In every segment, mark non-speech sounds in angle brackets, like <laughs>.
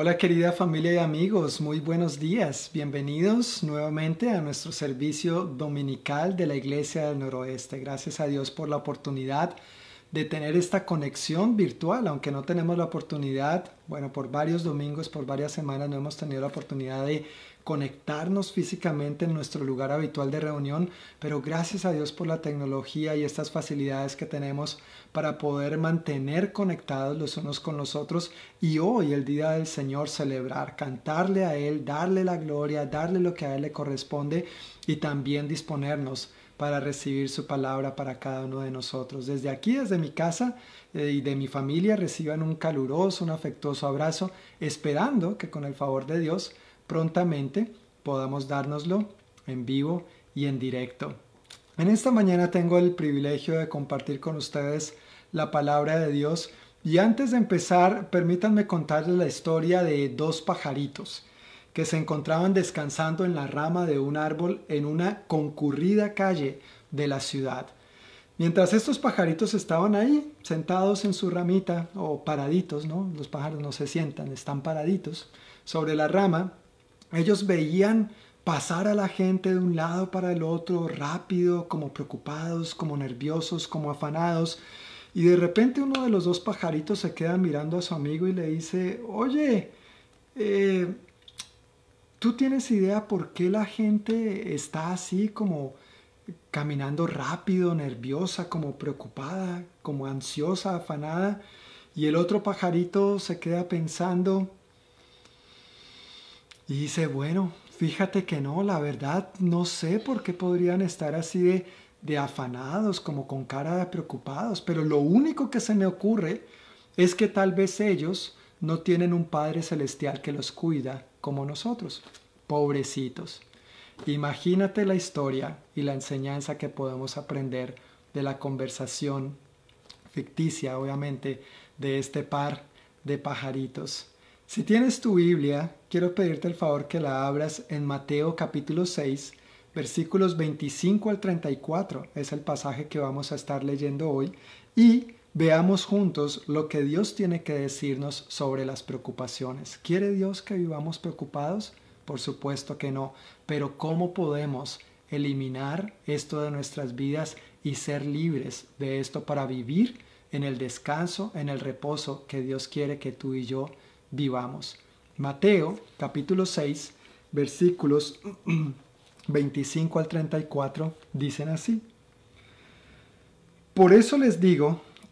Hola querida familia y amigos, muy buenos días. Bienvenidos nuevamente a nuestro servicio dominical de la Iglesia del Noroeste. Gracias a Dios por la oportunidad de tener esta conexión virtual, aunque no tenemos la oportunidad, bueno, por varios domingos, por varias semanas no hemos tenido la oportunidad de conectarnos físicamente en nuestro lugar habitual de reunión, pero gracias a Dios por la tecnología y estas facilidades que tenemos para poder mantener conectados los unos con los otros y hoy, el día del Señor, celebrar, cantarle a Él, darle la gloria, darle lo que a Él le corresponde y también disponernos para recibir su palabra para cada uno de nosotros. Desde aquí, desde mi casa eh, y de mi familia, reciban un caluroso, un afectuoso abrazo, esperando que con el favor de Dios prontamente podamos dárnoslo en vivo y en directo. En esta mañana tengo el privilegio de compartir con ustedes la palabra de Dios y antes de empezar permítanme contarles la historia de dos pajaritos que se encontraban descansando en la rama de un árbol en una concurrida calle de la ciudad. Mientras estos pajaritos estaban ahí, sentados en su ramita o paraditos, ¿no? Los pájaros no se sientan, están paraditos sobre la rama, ellos veían pasar a la gente de un lado para el otro rápido, como preocupados, como nerviosos, como afanados. Y de repente uno de los dos pajaritos se queda mirando a su amigo y le dice, oye, eh, ¿tú tienes idea por qué la gente está así como caminando rápido, nerviosa, como preocupada, como ansiosa, afanada? Y el otro pajarito se queda pensando, y dice, bueno, fíjate que no, la verdad no sé por qué podrían estar así de, de afanados, como con cara de preocupados, pero lo único que se me ocurre es que tal vez ellos no tienen un Padre Celestial que los cuida como nosotros, pobrecitos. Imagínate la historia y la enseñanza que podemos aprender de la conversación ficticia, obviamente, de este par de pajaritos. Si tienes tu Biblia, quiero pedirte el favor que la abras en Mateo capítulo 6, versículos 25 al 34. Es el pasaje que vamos a estar leyendo hoy. Y veamos juntos lo que Dios tiene que decirnos sobre las preocupaciones. ¿Quiere Dios que vivamos preocupados? Por supuesto que no. Pero ¿cómo podemos eliminar esto de nuestras vidas y ser libres de esto para vivir en el descanso, en el reposo que Dios quiere que tú y yo vivamos. Mateo capítulo 6 versículos <clears throat> 25 al 34 dicen así. Por eso les digo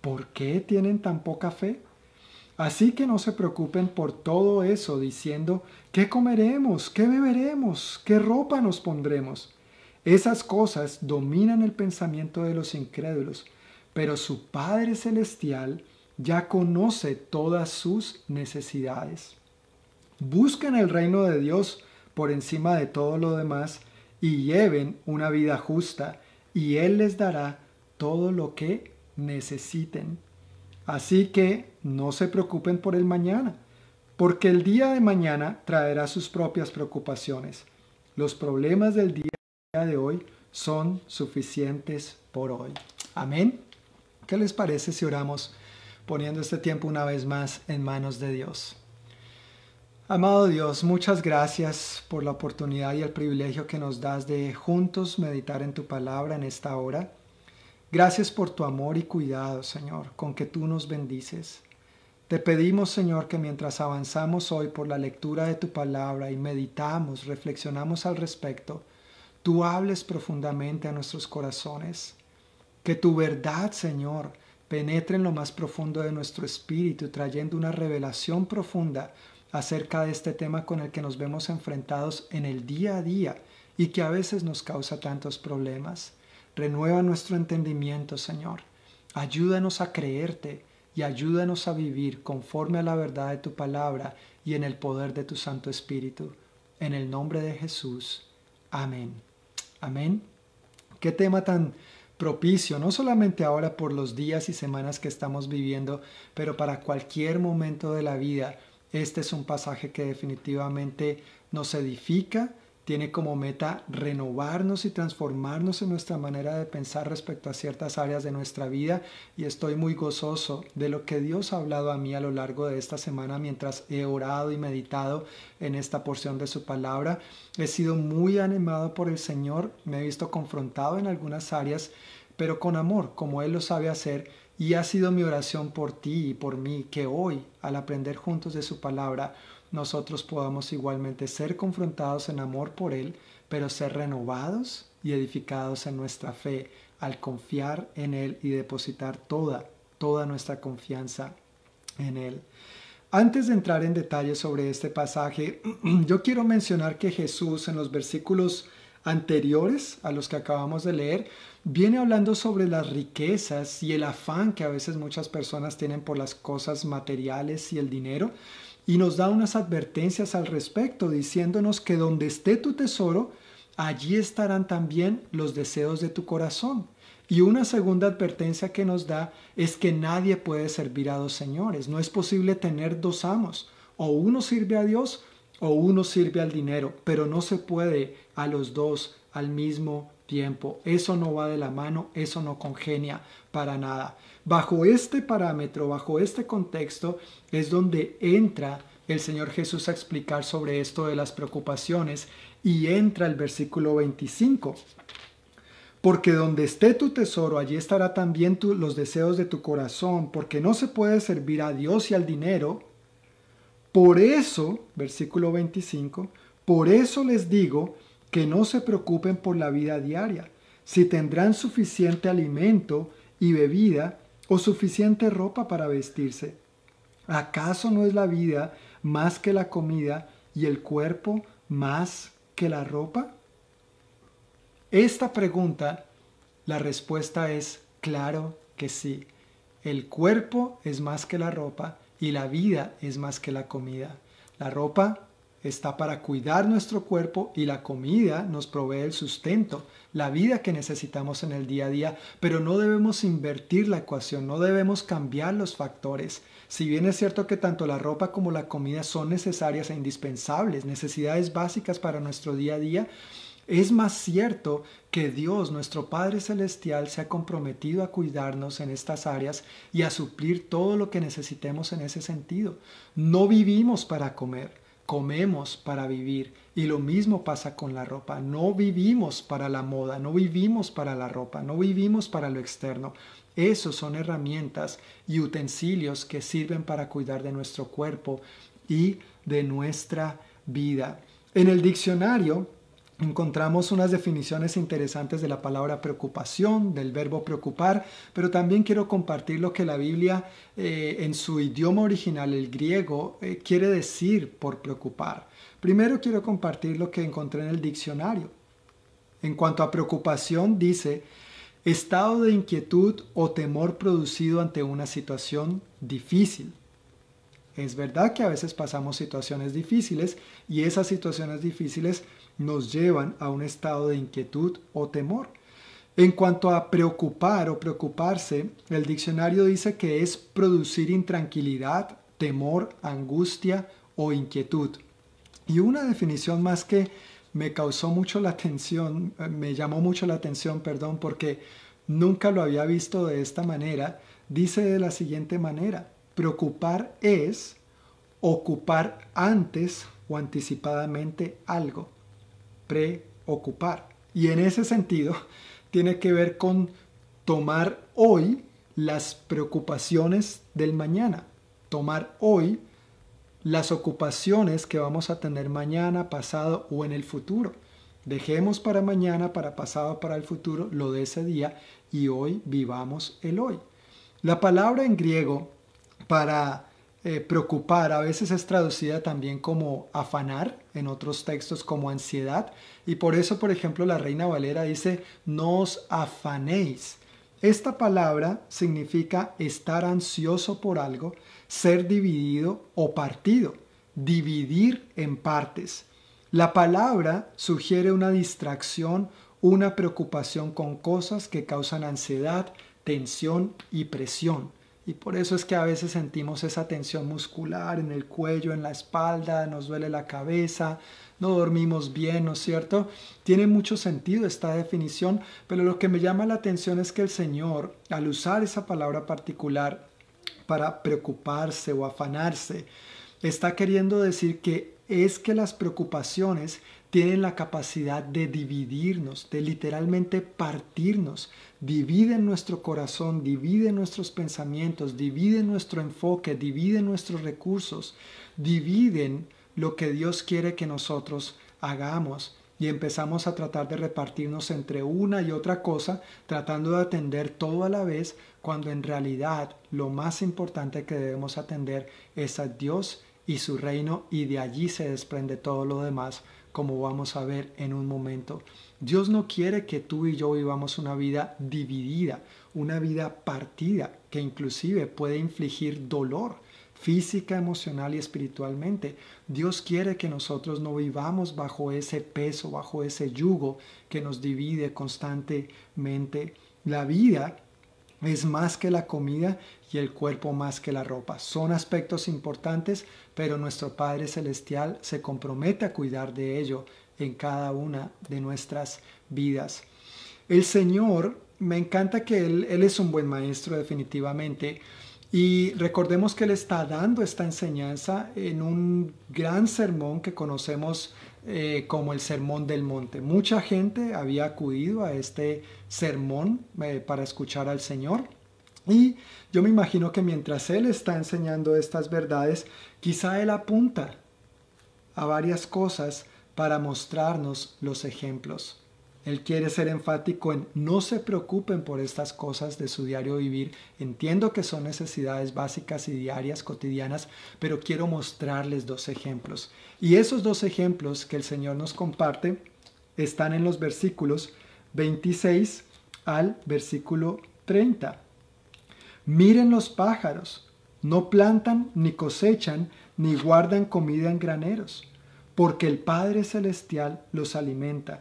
¿Por qué tienen tan poca fe? Así que no se preocupen por todo eso diciendo, ¿qué comeremos? ¿Qué beberemos? ¿Qué ropa nos pondremos? Esas cosas dominan el pensamiento de los incrédulos, pero su Padre Celestial ya conoce todas sus necesidades. Busquen el reino de Dios por encima de todo lo demás y lleven una vida justa y Él les dará todo lo que necesiten. Así que no se preocupen por el mañana, porque el día de mañana traerá sus propias preocupaciones. Los problemas del día de hoy son suficientes por hoy. Amén. ¿Qué les parece si oramos? poniendo este tiempo una vez más en manos de Dios. Amado Dios, muchas gracias por la oportunidad y el privilegio que nos das de juntos meditar en tu palabra en esta hora. Gracias por tu amor y cuidado, Señor, con que tú nos bendices. Te pedimos, Señor, que mientras avanzamos hoy por la lectura de tu palabra y meditamos, reflexionamos al respecto, tú hables profundamente a nuestros corazones. Que tu verdad, Señor, penetre en lo más profundo de nuestro espíritu, trayendo una revelación profunda acerca de este tema con el que nos vemos enfrentados en el día a día y que a veces nos causa tantos problemas. Renueva nuestro entendimiento, Señor. Ayúdanos a creerte y ayúdanos a vivir conforme a la verdad de tu palabra y en el poder de tu Santo Espíritu. En el nombre de Jesús. Amén. Amén. Qué tema tan propicio, no solamente ahora por los días y semanas que estamos viviendo, pero para cualquier momento de la vida. Este es un pasaje que definitivamente nos edifica, tiene como meta renovarnos y transformarnos en nuestra manera de pensar respecto a ciertas áreas de nuestra vida y estoy muy gozoso de lo que Dios ha hablado a mí a lo largo de esta semana mientras he orado y meditado en esta porción de su palabra. He sido muy animado por el Señor, me he visto confrontado en algunas áreas, pero con amor, como Él lo sabe hacer, y ha sido mi oración por ti y por mí que hoy, al aprender juntos de su palabra, nosotros podamos igualmente ser confrontados en amor por Él, pero ser renovados y edificados en nuestra fe al confiar en Él y depositar toda, toda nuestra confianza en Él. Antes de entrar en detalle sobre este pasaje, <clears throat> yo quiero mencionar que Jesús en los versículos anteriores a los que acabamos de leer, viene hablando sobre las riquezas y el afán que a veces muchas personas tienen por las cosas materiales y el dinero y nos da unas advertencias al respecto, diciéndonos que donde esté tu tesoro, allí estarán también los deseos de tu corazón. Y una segunda advertencia que nos da es que nadie puede servir a dos señores. No es posible tener dos amos. O uno sirve a Dios o uno sirve al dinero, pero no se puede a los dos al mismo tiempo. Eso no va de la mano, eso no congenia para nada. Bajo este parámetro, bajo este contexto, es donde entra el Señor Jesús a explicar sobre esto de las preocupaciones y entra el versículo 25. Porque donde esté tu tesoro, allí estará también los deseos de tu corazón, porque no se puede servir a Dios y al dinero. Por eso, versículo 25, por eso les digo que no se preocupen por la vida diaria, si tendrán suficiente alimento y bebida o suficiente ropa para vestirse. ¿Acaso no es la vida más que la comida y el cuerpo más que la ropa? Esta pregunta, la respuesta es claro que sí. El cuerpo es más que la ropa y la vida es más que la comida. La ropa está para cuidar nuestro cuerpo y la comida nos provee el sustento, la vida que necesitamos en el día a día, pero no debemos invertir la ecuación, no debemos cambiar los factores. Si bien es cierto que tanto la ropa como la comida son necesarias e indispensables, necesidades básicas para nuestro día a día, es más cierto que Dios, nuestro Padre Celestial, se ha comprometido a cuidarnos en estas áreas y a suplir todo lo que necesitemos en ese sentido. No vivimos para comer, comemos para vivir y lo mismo pasa con la ropa. No vivimos para la moda, no vivimos para la ropa, no vivimos para lo externo. Esos son herramientas y utensilios que sirven para cuidar de nuestro cuerpo y de nuestra vida. En el diccionario encontramos unas definiciones interesantes de la palabra preocupación, del verbo preocupar, pero también quiero compartir lo que la Biblia eh, en su idioma original, el griego, eh, quiere decir por preocupar. Primero quiero compartir lo que encontré en el diccionario. En cuanto a preocupación, dice, estado de inquietud o temor producido ante una situación difícil. Es verdad que a veces pasamos situaciones difíciles y esas situaciones difíciles nos llevan a un estado de inquietud o temor. En cuanto a preocupar o preocuparse, el diccionario dice que es producir intranquilidad, temor, angustia o inquietud. Y una definición más que me causó mucho la atención, eh, me llamó mucho la atención, perdón, porque nunca lo había visto de esta manera, dice de la siguiente manera, preocupar es ocupar antes o anticipadamente algo preocupar. Y en ese sentido, <laughs> tiene que ver con tomar hoy las preocupaciones del mañana. tomar hoy las ocupaciones que vamos a tener mañana, pasado o en el futuro. Dejemos para mañana, para pasado, para el futuro lo de ese día y hoy vivamos el hoy. La palabra en griego para eh, preocupar a veces es traducida también como afanar, en otros textos como ansiedad, y por eso, por ejemplo, la Reina Valera dice, no os afanéis. Esta palabra significa estar ansioso por algo, ser dividido o partido, dividir en partes. La palabra sugiere una distracción, una preocupación con cosas que causan ansiedad, tensión y presión. Y por eso es que a veces sentimos esa tensión muscular en el cuello, en la espalda, nos duele la cabeza, no dormimos bien, ¿no es cierto? Tiene mucho sentido esta definición, pero lo que me llama la atención es que el Señor, al usar esa palabra particular para preocuparse o afanarse, está queriendo decir que es que las preocupaciones tienen la capacidad de dividirnos, de literalmente partirnos. Dividen nuestro corazón, dividen nuestros pensamientos, dividen nuestro enfoque, dividen nuestros recursos, dividen lo que Dios quiere que nosotros hagamos y empezamos a tratar de repartirnos entre una y otra cosa, tratando de atender todo a la vez, cuando en realidad lo más importante que debemos atender es a Dios y su reino y de allí se desprende todo lo demás, como vamos a ver en un momento. Dios no quiere que tú y yo vivamos una vida dividida, una vida partida, que inclusive puede infligir dolor física, emocional y espiritualmente. Dios quiere que nosotros no vivamos bajo ese peso, bajo ese yugo que nos divide constantemente. La vida es más que la comida y el cuerpo más que la ropa. Son aspectos importantes, pero nuestro Padre Celestial se compromete a cuidar de ello en cada una de nuestras vidas. El Señor, me encanta que Él, es un buen maestro definitivamente y recordemos que Él está dando esta enseñanza en un gran sermón que conocemos eh, como el Sermón del Monte. Mucha gente había acudido a este sermón eh, para escuchar al Señor. Y yo me imagino que mientras Él está enseñando estas verdades, quizá Él apunta a varias cosas para mostrarnos los ejemplos. Él quiere ser enfático en no se preocupen por estas cosas de su diario vivir. Entiendo que son necesidades básicas y diarias, cotidianas, pero quiero mostrarles dos ejemplos. Y esos dos ejemplos que el Señor nos comparte están en los versículos 26 al versículo 30. Miren los pájaros, no plantan ni cosechan ni guardan comida en graneros, porque el Padre Celestial los alimenta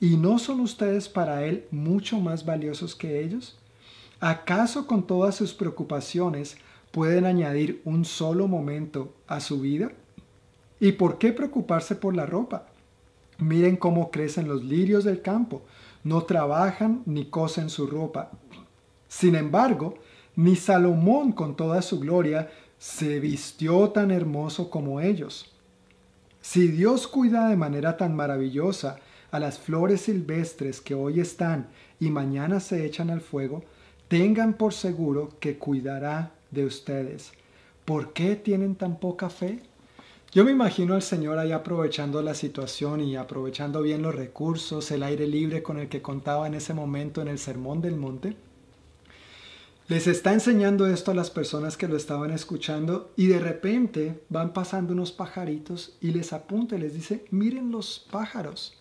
¿Y no son ustedes para Él mucho más valiosos que ellos? ¿Acaso con todas sus preocupaciones pueden añadir un solo momento a su vida? ¿Y por qué preocuparse por la ropa? Miren cómo crecen los lirios del campo, no trabajan ni cosen su ropa. Sin embargo, ni Salomón con toda su gloria se vistió tan hermoso como ellos. Si Dios cuida de manera tan maravillosa a las flores silvestres que hoy están y mañana se echan al fuego, tengan por seguro que cuidará de ustedes. ¿Por qué tienen tan poca fe? Yo me imagino al Señor ahí aprovechando la situación y aprovechando bien los recursos, el aire libre con el que contaba en ese momento en el Sermón del Monte. Les está enseñando esto a las personas que lo estaban escuchando y de repente van pasando unos pajaritos y les apunta y les dice, miren los pájaros.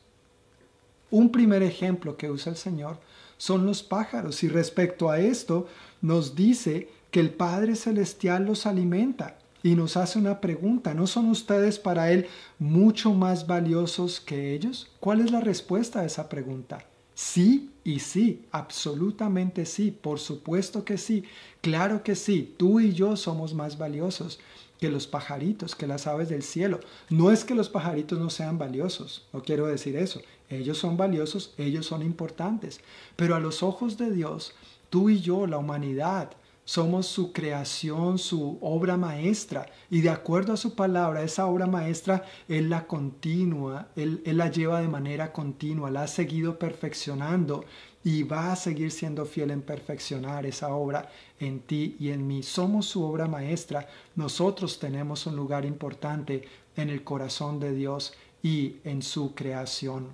Un primer ejemplo que usa el Señor son los pájaros y respecto a esto nos dice que el Padre Celestial los alimenta y nos hace una pregunta, ¿no son ustedes para Él mucho más valiosos que ellos? ¿Cuál es la respuesta a esa pregunta? Sí y sí, absolutamente sí, por supuesto que sí, claro que sí, tú y yo somos más valiosos que los pajaritos, que las aves del cielo. No es que los pajaritos no sean valiosos, no quiero decir eso. Ellos son valiosos, ellos son importantes. Pero a los ojos de Dios, tú y yo, la humanidad, somos su creación, su obra maestra. Y de acuerdo a su palabra, esa obra maestra, Él la continúa, él, la lleva de manera continua, la ha seguido perfeccionando y va a seguir siendo fiel en perfeccionar esa obra en ti y en mí. Somos su obra maestra. Nosotros tenemos un lugar importante en el corazón de Dios y en su creación.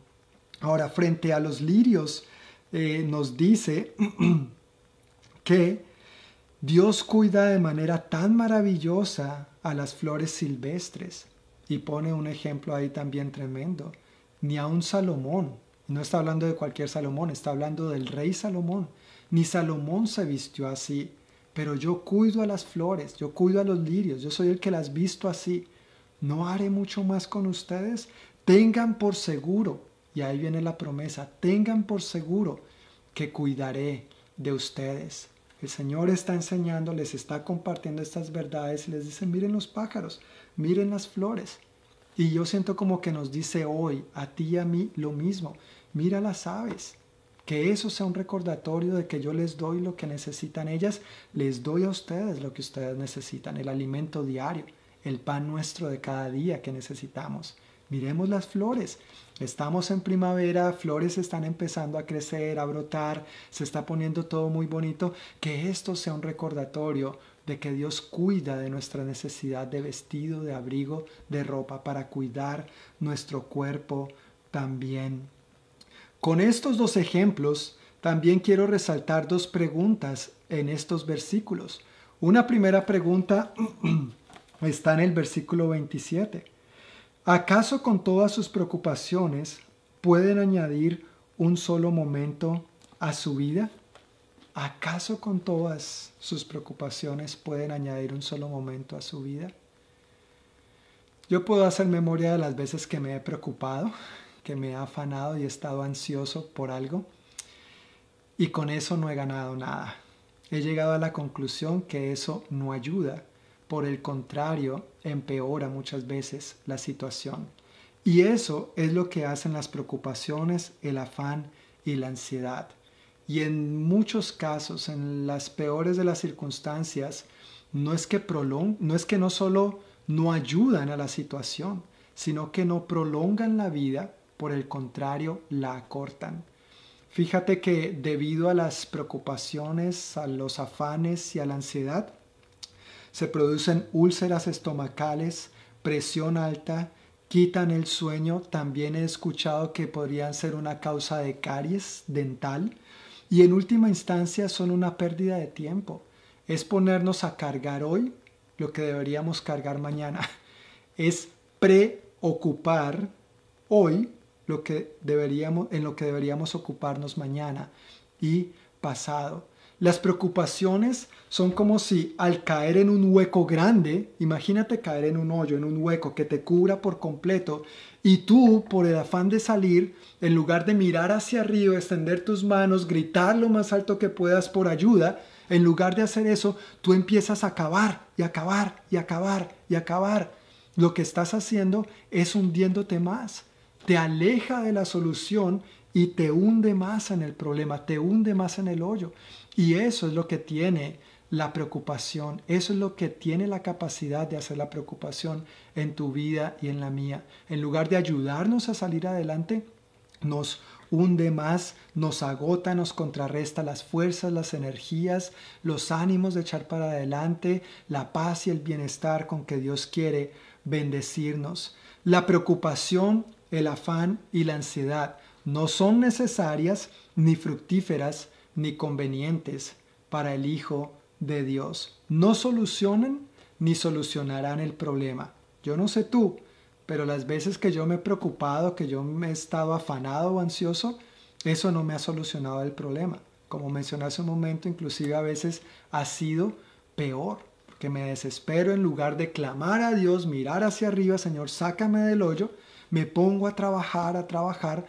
Ahora, frente a los lirios, eh, nos dice <clears throat> que Dios cuida de manera tan maravillosa a las flores silvestres y pone un ejemplo ahí también tremendo. Ni a un Salomón, no está hablando de cualquier Salomón, está hablando del rey Salomón. Ni Salomón se vistió así, pero yo cuido a las flores, yo cuido a los lirios, yo soy el que las visto así. ¿No haré mucho más con ustedes? Tengan por seguro, y ahí viene la promesa, tengan por seguro que cuidaré de ustedes. El Señor está enseñando, les está compartiendo estas verdades y les dice, miren los pájaros, miren las flores. Y yo siento como que nos dice hoy, a ti y a mí, lo mismo. Mira las aves. Que eso sea un recordatorio de que yo les doy lo que necesitan ellas, les doy a ustedes lo que ustedes necesitan, el alimento diario, el pan nuestro de cada día que necesitamos. Miremos las flores. Estamos en primavera, flores están empezando a crecer, a brotar, se está poniendo todo muy bonito. Que esto sea un recordatorio de que Dios cuida de nuestra necesidad de vestido, de abrigo, de ropa, para cuidar nuestro cuerpo también. Con estos dos ejemplos, también quiero resaltar dos preguntas en estos versículos. Una primera pregunta <clears throat> está en el versículo 27. ¿Acaso con todas sus preocupaciones pueden añadir un solo momento a su vida? ¿Acaso con todas sus preocupaciones pueden añadir un solo momento a su vida? Yo puedo hacer memoria de las veces que me he preocupado, que me he afanado y he estado ansioso por algo y con eso no he ganado nada. He llegado a la conclusión que eso no ayuda, por el contrario, empeora muchas veces la situación. Y eso es lo que hacen las preocupaciones, el afán y la ansiedad. Y en muchos casos, en las peores de las circunstancias, no es que prolong, no es que no solo no ayudan a la situación, sino que no prolongan la vida, por el contrario, la acortan. Fíjate que debido a las preocupaciones, a los afanes y a la ansiedad, se producen úlceras estomacales, presión alta, quitan el sueño. También he escuchado que podrían ser una causa de caries dental y en última instancia son una pérdida de tiempo. Es ponernos a cargar hoy lo que deberíamos cargar mañana. <laughs> Es preocupar hoy lo que deberíamos, en lo que deberíamos ocuparnos mañana y pasado. Las preocupaciones son como si al caer en un hueco grande, imagínate caer en un hoyo, en un hueco que te cubra por completo, y tú, por el afán de salir, en lugar de mirar hacia arriba, extender tus manos, gritar lo más alto que puedas por ayuda, en lugar de hacer eso, tú empiezas a acabar y acabar y acabar y acabar. Lo que estás haciendo es hundiéndote más. Te aleja de la solución y te hunde más en el problema, te hunde más en el hoyo. Y eso es lo que tiene la preocupación. Eso es lo que tiene la capacidad de hacer la preocupación en tu vida y en la mía. En lugar de ayudarnos a salir adelante, nos hunde más, nos agota, nos contrarresta las fuerzas, las energías, los ánimos de echar para adelante, la paz y el bienestar con que Dios quiere bendecirnos. La preocupación, el afán y la ansiedad no son necesarias ni fructíferas ni convenientes para el Hijo de Dios. No solucionan ni solucionarán el problema. Yo no sé tú, pero las veces que yo me he preocupado, que yo me he estado afanado o ansioso, eso no me ha solucionado el problema. Como mencioné hace un momento, inclusive a veces ha sido peor, porque me desespero en lugar de clamar a Dios, mirar hacia arriba, Señor, sácame del hoyo, me pongo a trabajar, a trabajar,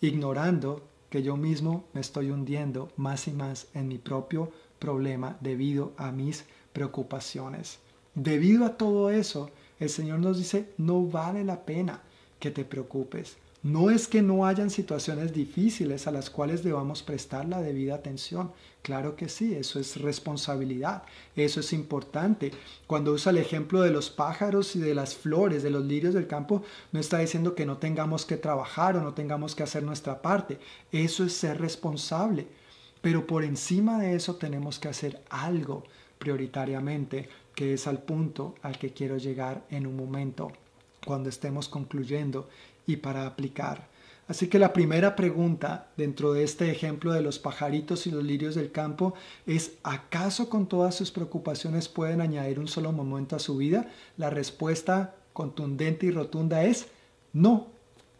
ignorando que yo mismo me estoy hundiendo más y más en mi propio problema debido a mis preocupaciones. Debido a todo eso, el Señor nos dice, no vale la pena que te preocupes. No es que no hayan situaciones difíciles a las cuales debamos prestar la debida atención. Claro que sí, eso es responsabilidad, eso es importante. Cuando usa el ejemplo de los pájaros y de las flores, de los lirios del campo, no está diciendo que no tengamos que trabajar o no tengamos que hacer nuestra parte. Eso es ser responsable. Pero por encima de eso tenemos que hacer algo prioritariamente, que es al punto al que quiero llegar en un momento cuando estemos concluyendo y para aplicar. Así que la primera pregunta dentro de este ejemplo de los pajaritos y los lirios del campo es, ¿acaso con todas sus preocupaciones pueden añadir un solo momento a su vida? La respuesta contundente y rotunda es, no,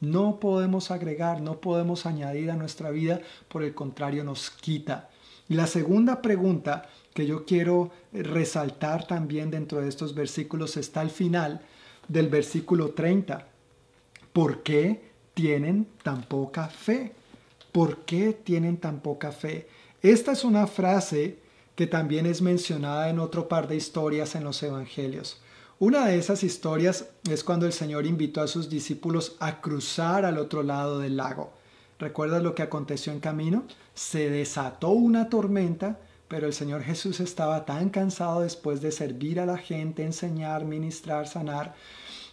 no podemos agregar, no podemos añadir a nuestra vida, por el contrario nos quita. Y la segunda pregunta que yo quiero resaltar también dentro de estos versículos está al final del versículo 30. ¿Por qué tienen tan poca fe? ¿Por qué tienen tan poca fe? Esta es una frase que también es mencionada en otro par de historias en los evangelios. Una de esas historias es cuando el Señor invitó a sus discípulos a cruzar al otro lado del lago. ¿Recuerdas lo que aconteció en camino? Se desató una tormenta, pero el Señor Jesús estaba tan cansado después de servir a la gente, enseñar, ministrar, sanar,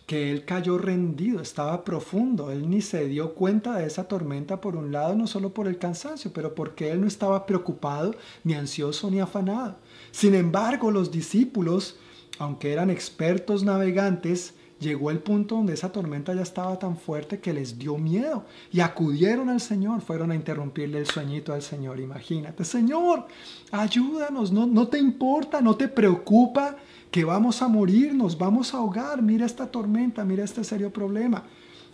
que él cayó rendido, estaba profundo, él ni se dio cuenta de esa tormenta por un lado, no solo por el cansancio, pero porque él no estaba preocupado, ni ansioso, ni afanado. Sin embargo, los discípulos, aunque eran expertos navegantes, llegó el punto donde esa tormenta ya estaba tan fuerte que les dio miedo y acudieron al Señor, fueron a interrumpirle el sueñito al Señor. Imagínate, Señor, ayúdanos, no, no te importa, no te preocupa que vamos a morir, nos vamos a ahogar, mira esta tormenta, mira este serio problema.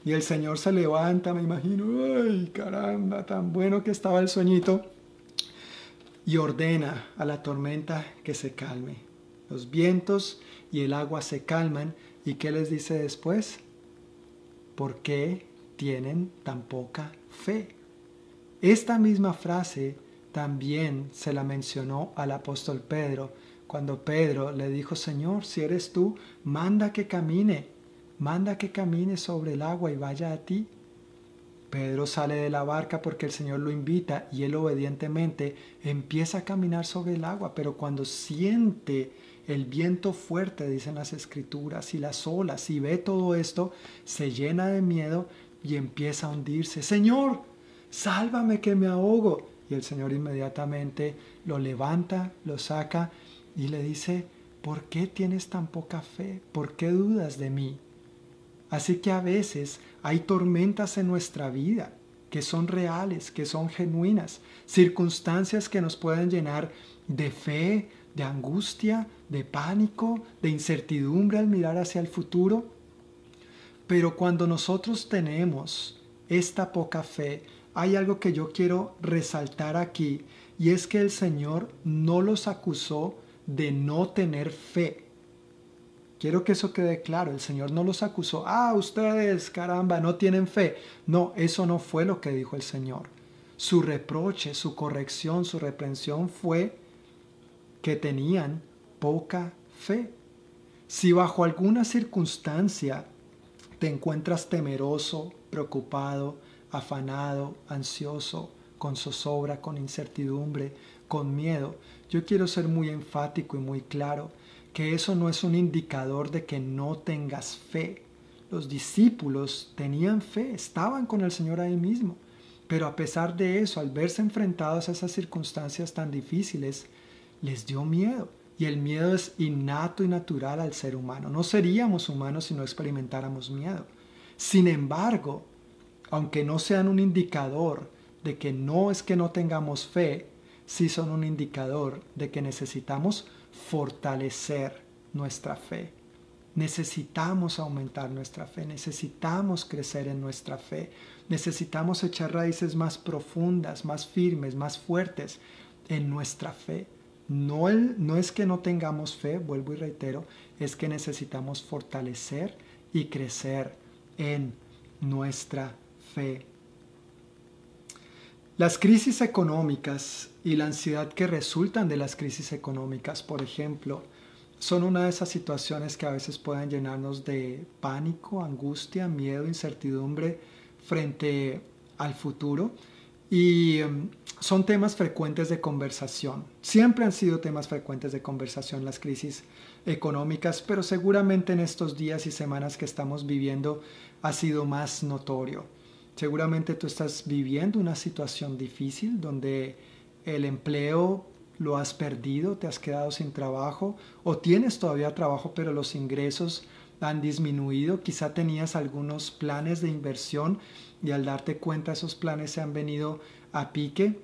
Y el Señor se levanta, me imagino, ay caramba, tan bueno que estaba el sueñito, y ordena a la tormenta que se calme. Los vientos y el agua se calman, ¿y qué les dice después? ¿Por qué tienen tan poca fe? Esta misma frase también se la mencionó al apóstol Pedro cuando Pedro le dijo, Señor, si eres tú, manda que camine, manda que camine sobre el agua y vaya a ti. Pedro sale de la barca porque el Señor lo invita y él obedientemente empieza a caminar sobre el agua, pero cuando siente el viento fuerte, dicen las escrituras, y las olas, y ve todo esto, se llena de miedo y empieza a hundirse. Señor, sálvame que me ahogo. Y el Señor inmediatamente lo levanta, lo saca y le dice, ¿por qué tienes tan poca fe? ¿Por qué dudas de mí? Así que a veces hay tormentas en nuestra vida que son reales, que son genuinas, circunstancias que nos pueden llenar de fe, de angustia, de pánico, de incertidumbre al mirar hacia el futuro. Pero cuando nosotros tenemos esta poca fe, hay algo que yo quiero resaltar aquí, y es que el Señor no los acusó de no tener fe. Quiero que eso quede claro. El Señor no los acusó. Ah, ustedes, caramba, no tienen fe. No, eso no fue lo que dijo el Señor. Su reproche, su corrección, su reprensión fue que tenían poca fe. Si bajo alguna circunstancia te encuentras temeroso, preocupado, afanado, ansioso, con zozobra, con incertidumbre, con miedo, yo quiero ser muy enfático y muy claro que eso no es un indicador de que no tengas fe. Los discípulos tenían fe, estaban con el Señor ahí mismo, pero a pesar de eso, al verse enfrentados a esas circunstancias tan difíciles, les dio miedo. Y el miedo es innato y natural al ser humano. No seríamos humanos si no experimentáramos miedo. Sin embargo, aunque no sean un indicador de que no es que no tengamos fe, sí son un indicador de que necesitamos fortalecer nuestra fe. Necesitamos aumentar nuestra fe, necesitamos crecer en nuestra fe, necesitamos echar raíces más profundas, más firmes, más fuertes en nuestra fe. No, no es que no tengamos fe, vuelvo y reitero, es que necesitamos fortalecer y crecer en nuestra fe. Las crisis económicas y la ansiedad que resultan de las crisis económicas, por ejemplo, son una de esas situaciones que a veces pueden llenarnos de pánico, angustia, miedo, incertidumbre, frente al futuro y em, son temas frecuentes de conversación. Siempre han sido temas frecuentes de conversación las crisis económicas, pero seguramente en estos días y semanas que estamos viviendo ha sido más notorio. Seguramente tú estás viviendo una situación difícil donde el empleo lo has perdido, te has quedado sin trabajo o tienes todavía trabajo pero los ingresos han disminuido, quizá tenías algunos planes de inversión y al darte cuenta esos planes se han venido a pique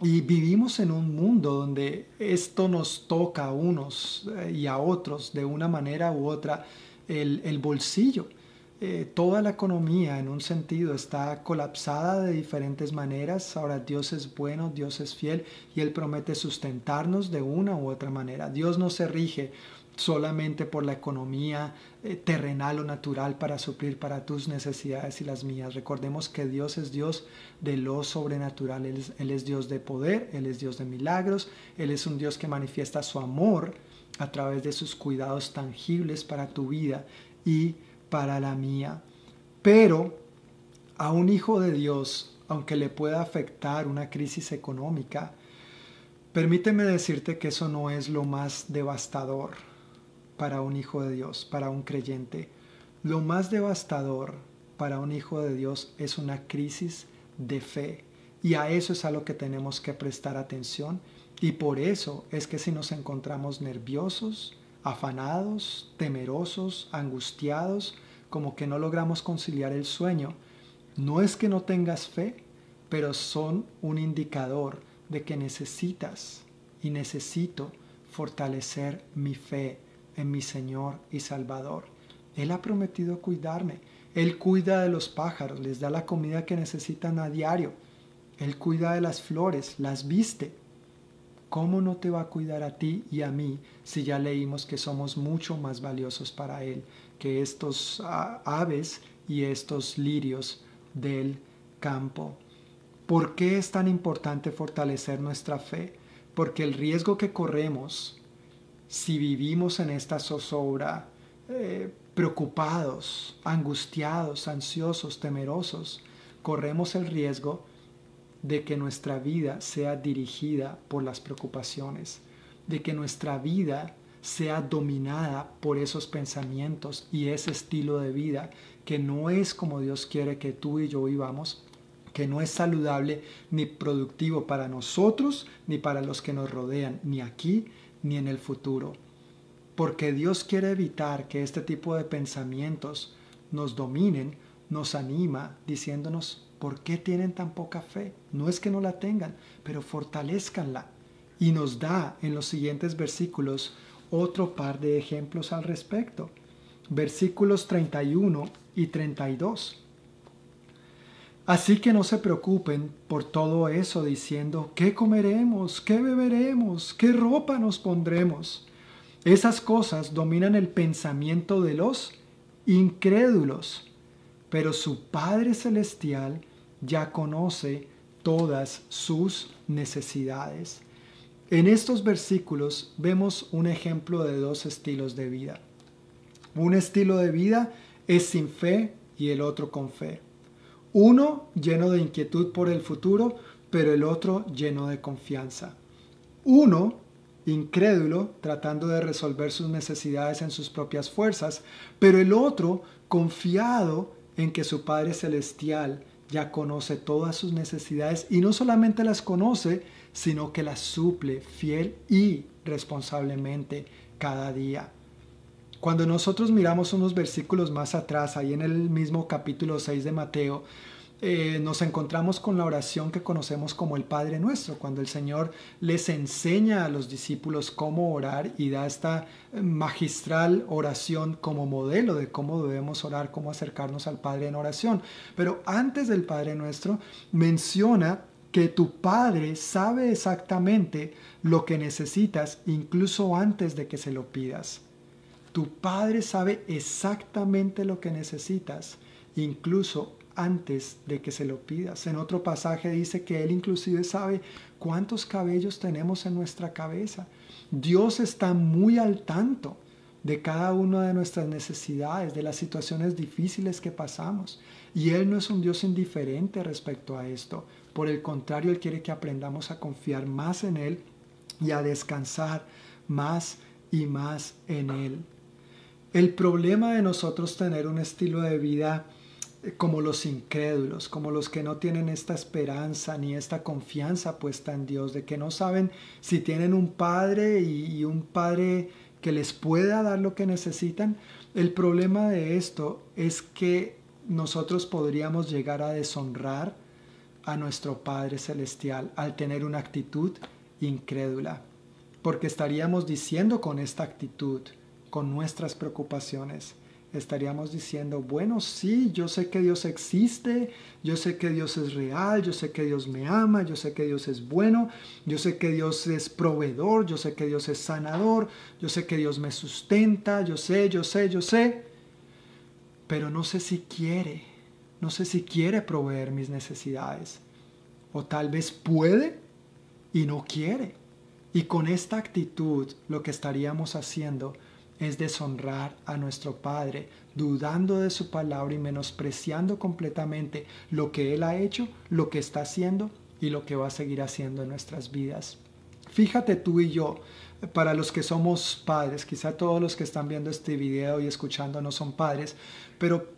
y vivimos en un mundo donde esto nos toca a unos eh, y a otros de una manera u otra el, el bolsillo. Eh, toda la economía en un sentido está colapsada de diferentes maneras. Ahora Dios es bueno, Dios es fiel y Él promete sustentarnos de una u otra manera. Dios no se rige solamente por la economía eh, terrenal o natural para suplir para tus necesidades y las mías. Recordemos que Dios es Dios de lo sobrenatural. Él es, él es Dios de poder, Él es Dios de milagros, Él es un Dios que manifiesta su amor a través de sus cuidados tangibles para tu vida y para la mía. Pero a un hijo de Dios, aunque le pueda afectar una crisis económica, permíteme decirte que eso no es lo más devastador para un hijo de Dios, para un creyente. Lo más devastador para un hijo de Dios es una crisis de fe. Y a eso es a lo que tenemos que prestar atención. Y por eso es que si nos encontramos nerviosos, afanados, temerosos, angustiados, como que no logramos conciliar el sueño, no es que no tengas fe, pero son un indicador de que necesitas y necesito fortalecer mi fe en mi Señor y Salvador. Él ha prometido cuidarme. Él cuida de los pájaros, les da la comida que necesitan a diario. Él cuida de las flores, las viste. ¿cómo no te va a cuidar a ti y a mí si ya leímos que somos mucho más valiosos para Él que estos ah, aves y estos lirios del campo? ¿Por qué es tan importante fortalecer nuestra fe? Porque el riesgo que corremos si vivimos en esta zozobra, eh, preocupados, angustiados, ansiosos, temerosos, corremos el riesgo de que nuestra vida sea dirigida por las preocupaciones, de que nuestra vida sea dominada por esos pensamientos y ese estilo de vida que no es como Dios quiere que tú y yo vivamos, que no es saludable ni productivo para nosotros ni para los que nos rodean, ni aquí ni en el futuro. Porque Dios quiere evitar que este tipo de pensamientos nos dominen, nos anima diciéndonos, ¿Por qué tienen tan poca fe? No es que no la tengan, pero fortalezcanla. Y nos da en los siguientes versículos otro par de ejemplos al respecto. Versículos 31 y 32. Así que no se preocupen por todo eso diciendo, ¿qué comeremos? ¿Qué beberemos? ¿Qué ropa nos pondremos? Esas cosas dominan el pensamiento de los incrédulos, pero su Padre Celestial ya conoce todas sus necesidades. En estos versículos vemos un ejemplo de dos estilos de vida. Un estilo de vida es sin fe y el otro con fe. Uno lleno de inquietud por el futuro, pero el otro lleno de confianza. Uno incrédulo tratando de resolver sus necesidades en sus propias fuerzas, pero el otro confiado en que su Padre Celestial ya conoce todas sus necesidades y no solamente las conoce, sino que las suple fiel y responsablemente cada día. Cuando nosotros miramos unos versículos más atrás, ahí en el mismo capítulo 6 de Mateo, eh, nos encontramos con la oración que conocemos como el Padre Nuestro, cuando el Señor les enseña a los discípulos cómo orar y da esta magistral oración como modelo de cómo debemos orar, cómo acercarnos al Padre en oración. Pero antes del Padre Nuestro menciona que tu Padre sabe exactamente lo que necesitas incluso antes de que se lo pidas. Tu Padre sabe exactamente lo que necesitas incluso antes de que se lo pidas. En otro pasaje dice que Él inclusive sabe cuántos cabellos tenemos en nuestra cabeza. Dios está muy al tanto de cada una de nuestras necesidades, de las situaciones difíciles que pasamos. Y Él no es un Dios indiferente respecto a esto. Por el contrario, Él quiere que aprendamos a confiar más en Él y a descansar más y más en Él. El problema de nosotros tener un estilo de vida como los incrédulos, como los que no tienen esta esperanza ni esta confianza puesta en Dios, de que no saben si tienen un padre y, un padre que les pueda dar lo que necesitan. El problema de esto es que nosotros podríamos llegar a deshonrar a nuestro Padre Celestial al tener una actitud incrédula, porque estaríamos diciendo con esta actitud, con nuestras preocupaciones, estaríamos diciendo, bueno, sí, yo sé que Dios existe, yo sé que Dios es real, yo sé que Dios me ama, yo sé que Dios es bueno, yo sé que Dios es proveedor, yo sé que Dios es sanador, yo sé que Dios me sustenta, yo sé, yo sé, yo sé, pero no sé si quiere, no sé si quiere proveer mis necesidades, o tal vez puede y no quiere. Y con esta actitud lo que estaríamos haciendo es deshonrar a nuestro Padre, dudando de su palabra y menospreciando completamente lo que Él ha hecho, lo que está haciendo y lo que va a seguir haciendo en nuestras vidas. Fíjate tú y yo, para los que somos padres, quizá todos los que están viendo este video y escuchando no son padres, pero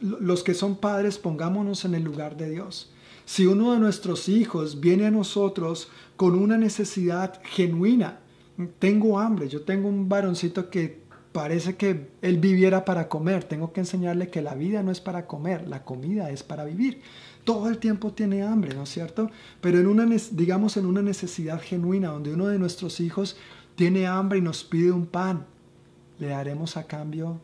los que son padres pongámonos en el lugar de Dios. Si uno de nuestros hijos viene a nosotros con una necesidad genuina, tengo hambre, yo tengo un varoncito que parece que él viviera para comer, tengo que enseñarle que la vida no es para comer, la comida es para vivir. Todo el tiempo tiene hambre, ¿no es cierto? Pero en una, digamos, en una necesidad genuina, donde uno de nuestros hijos tiene hambre y nos pide un pan, ¿le daremos a cambio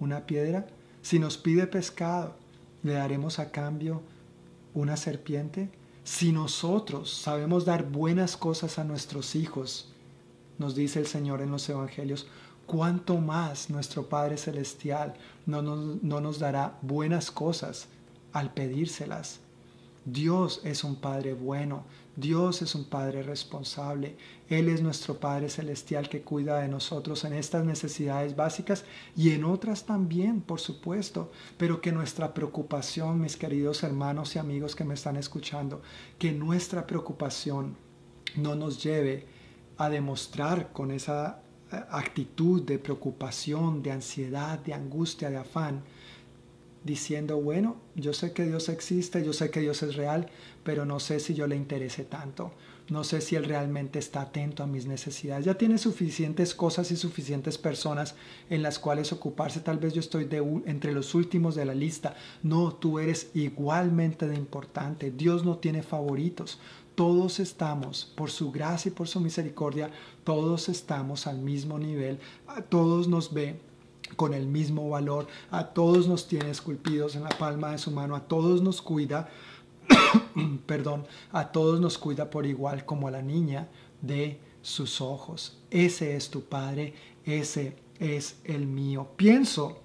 una piedra? Si nos pide pescado, ¿le daremos a cambio una serpiente? Si nosotros sabemos dar buenas cosas a nuestros hijos, nos dice el Señor en los Evangelios, cuánto más nuestro Padre Celestial no nos, no nos dará buenas cosas al pedírselas. Dios es un Padre bueno, Dios es un Padre responsable, Él es nuestro Padre Celestial que cuida de nosotros en estas necesidades básicas y en otras también, por supuesto, pero que nuestra preocupación, mis queridos hermanos y amigos que me están escuchando, que nuestra preocupación no nos lleve a demostrar con esa eh, actitud de preocupación, de ansiedad, de angustia, de afán, diciendo, bueno, yo sé que Dios existe, yo sé que Dios es real, pero no sé si yo le interese tanto, no sé si Él realmente está atento a mis necesidades. Ya tiene suficientes cosas y suficientes personas en las cuales ocuparse, tal vez yo estoy de, entre los últimos de la lista. No, tú eres igualmente de importante, Dios no tiene favoritos, todos estamos, por su gracia y por su misericordia, todos estamos al mismo nivel, a todos nos ve con el mismo valor, a todos nos tiene esculpidos en la palma de su mano, a todos nos cuida, <coughs> perdón, a todos nos cuida por igual como a la niña de sus ojos. Ese es tu Padre, ese es el mío. Pienso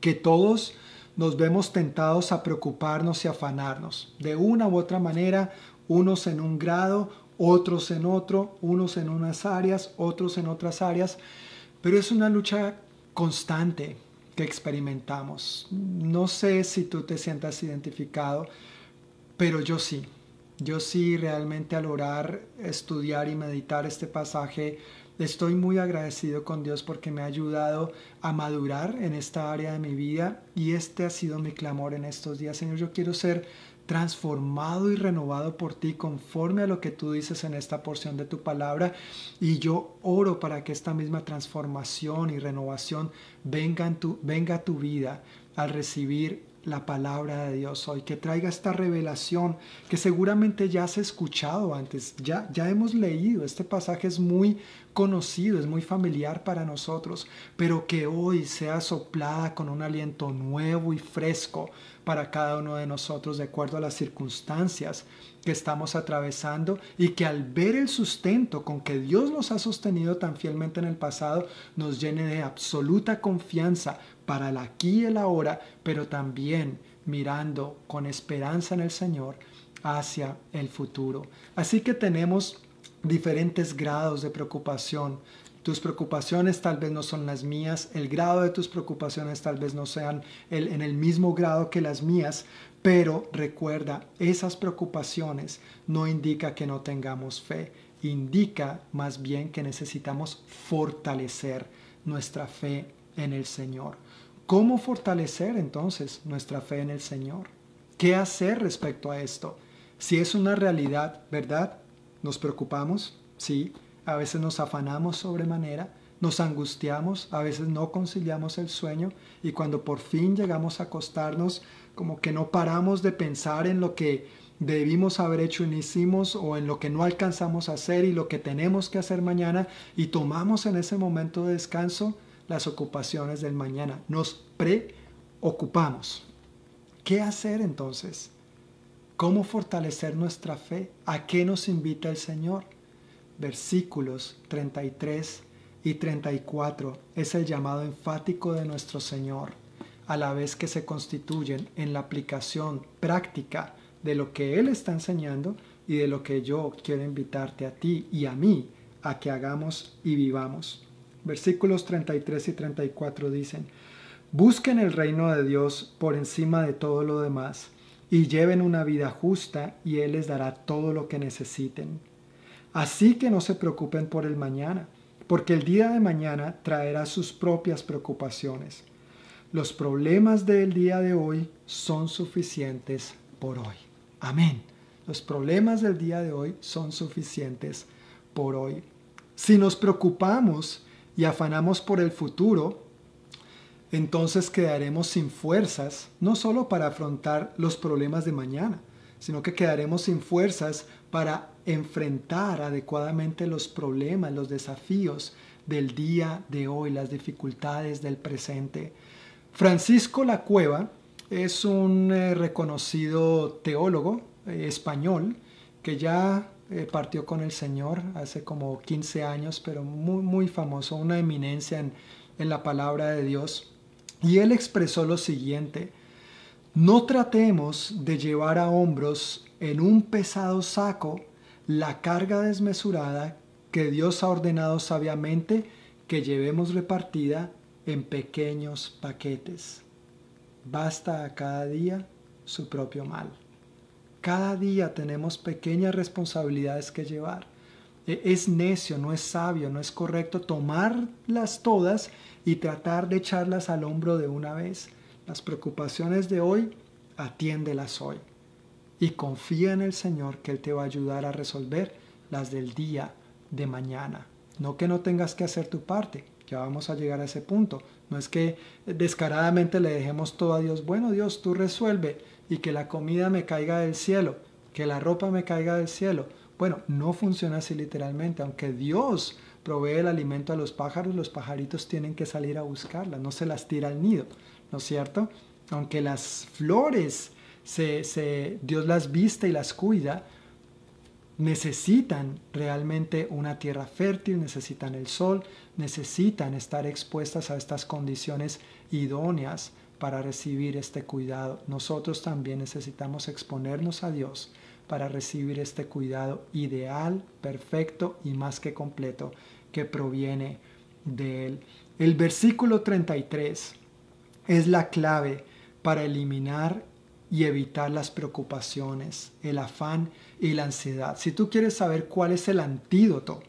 que todos nos vemos tentados a preocuparnos y afanarnos. De una u otra manera, unos en un grado, otros en otro, unos en unas áreas, otros en otras áreas, pero es una lucha constante que experimentamos. No sé si tú te sientas identificado, pero yo sí. Yo sí realmente al orar, estudiar y meditar este pasaje, estoy muy agradecido con Dios porque me ha ayudado a madurar en esta área de mi vida y este ha sido mi clamor en estos días. Señor, yo quiero ser transformado y renovado por ti conforme a lo que tú dices en esta porción de tu palabra. Y yo oro para que esta misma transformación y renovación venga, tu, venga a tu vida al recibir la palabra de Dios hoy, que traiga esta revelación que seguramente ya has escuchado antes, ya, ya hemos leído, este pasaje es muy conocido, es muy familiar para nosotros, pero que hoy sea soplada con un aliento nuevo y fresco para cada uno de nosotros de acuerdo a las circunstancias que estamos atravesando y que al ver el sustento con que Dios nos ha sostenido tan fielmente en el pasado, nos llene de absoluta confianza para el aquí y el ahora, pero también mirando con esperanza en el Señor hacia el futuro. Así que tenemos diferentes grados de preocupación Tus preocupaciones tal vez no son las mías, el grado de tus preocupaciones tal vez no sean en el mismo grado que las mías, pero recuerda, esas preocupaciones no indica que no tengamos fe, indica más bien que necesitamos fortalecer nuestra fe en el Señor. ¿Cómo fortalecer entonces nuestra fe en el Señor? ¿Qué hacer respecto a esto? Si es una realidad, ¿verdad? Nos preocupamos, sí, a veces nos afanamos sobremanera, nos angustiamos, a veces no conciliamos el sueño y cuando por fin llegamos a acostarnos, como que no paramos de pensar en lo que debimos haber hecho y no hicimos o en lo que no alcanzamos a hacer y lo que tenemos que hacer mañana y tomamos en ese momento de descanso las ocupaciones del mañana. Nos preocupamos. ¿Qué hacer entonces? ¿Cómo fortalecer nuestra fe? ¿A qué nos invita el Señor? versículos 33 y 34 es el llamado enfático de nuestro Señor, a la vez que se constituyen en la aplicación práctica de lo que Él está enseñando y de lo que yo quiero invitarte a ti y a mí a que hagamos y vivamos. Versículos 33 y 34 dicen, Busquen el reino de Dios por encima de todo lo demás y lleven una vida justa y Él les dará todo lo que necesiten. Así que no se preocupen por el mañana, porque el día de mañana traerá sus propias preocupaciones. Los problemas del día de hoy son suficientes por hoy. Amén. Los problemas del día de hoy son suficientes por hoy. Si nos preocupamos y afanamos por el futuro, entonces quedaremos sin fuerzas, no solo para afrontar los problemas de mañana, sino que quedaremos sin fuerzas para enfrentar adecuadamente los problemas, los desafíos del día de hoy, las dificultades del presente. Francisco La Cueva es un eh, reconocido teólogo eh, español que ya eh, partió con el Señor hace como 15 años, pero muy, muy famoso, una eminencia en, en la palabra de Dios. Y él expresó lo siguiente, no tratemos de llevar a hombros en un pesado saco la carga desmesurada que Dios ha ordenado sabiamente que llevemos repartida en pequeños paquetes. Basta a cada día su propio mal. Cada día tenemos pequeñas responsabilidades que llevar. E, es necio, no es sabio, no es correcto tomarlas todas y tratar de echarlas al hombro de una vez. Las preocupaciones de hoy, atiéndelas hoy. Y confía en el Señor que Él te va a ayudar a resolver las del día de mañana. No que no tengas que hacer tu parte, ya vamos a llegar a ese punto. No es que descaradamente le dejemos todo a Dios. Bueno, Dios, tú resuelve y que la comida me caiga del cielo, que la ropa me caiga del cielo. Bueno, no funciona así literalmente. Aunque Dios provee el alimento a los pájaros, los pajaritos tienen que salir a buscarla, no se las tira al nido. ¿no es cierto? Aunque las flores, se, Dios las viste y las cuida, necesitan realmente una tierra fértil, necesitan el sol, necesitan estar expuestas a estas condiciones idóneas para recibir este cuidado. Nosotros también necesitamos exponernos a Dios para recibir este cuidado ideal, perfecto y más que completo que proviene de Él. El versículo 33 es la clave para eliminar y evitar las preocupaciones, el afán y la ansiedad. Si tú quieres saber cuál es el antídoto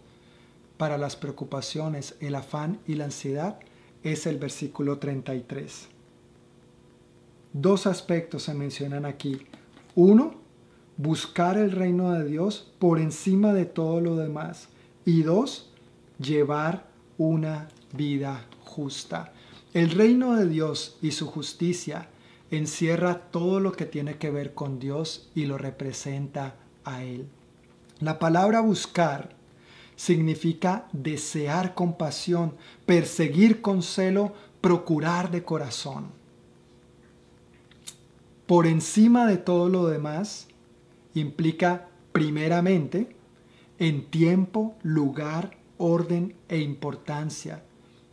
para las preocupaciones, el afán y la ansiedad, es el versículo 33. Dos aspectos se mencionan aquí. Uno, buscar el reino de Dios por encima de todo lo demás. Y dos, llevar una vida justa. El reino de Dios y su justicia encierra todo lo que tiene que ver con Dios y lo representa a Él. La palabra buscar significa desear con pasión, perseguir con celo, procurar de corazón. Por encima de todo lo demás, implica primeramente en tiempo, lugar, orden e importancia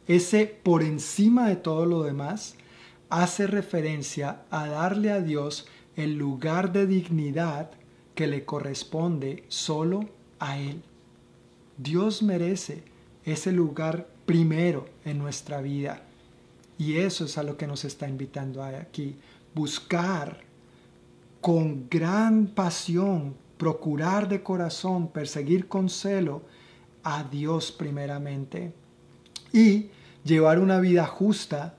ese por encima de todo lo demás hace referencia a darle a Dios el lugar de dignidad que le corresponde solo a Él. Dios merece ese lugar primero en nuestra vida. Y eso es a lo que nos está invitando aquí. Buscar con gran pasión, procurar de corazón, perseguir con celo a Dios primeramente. Y llevar una vida justa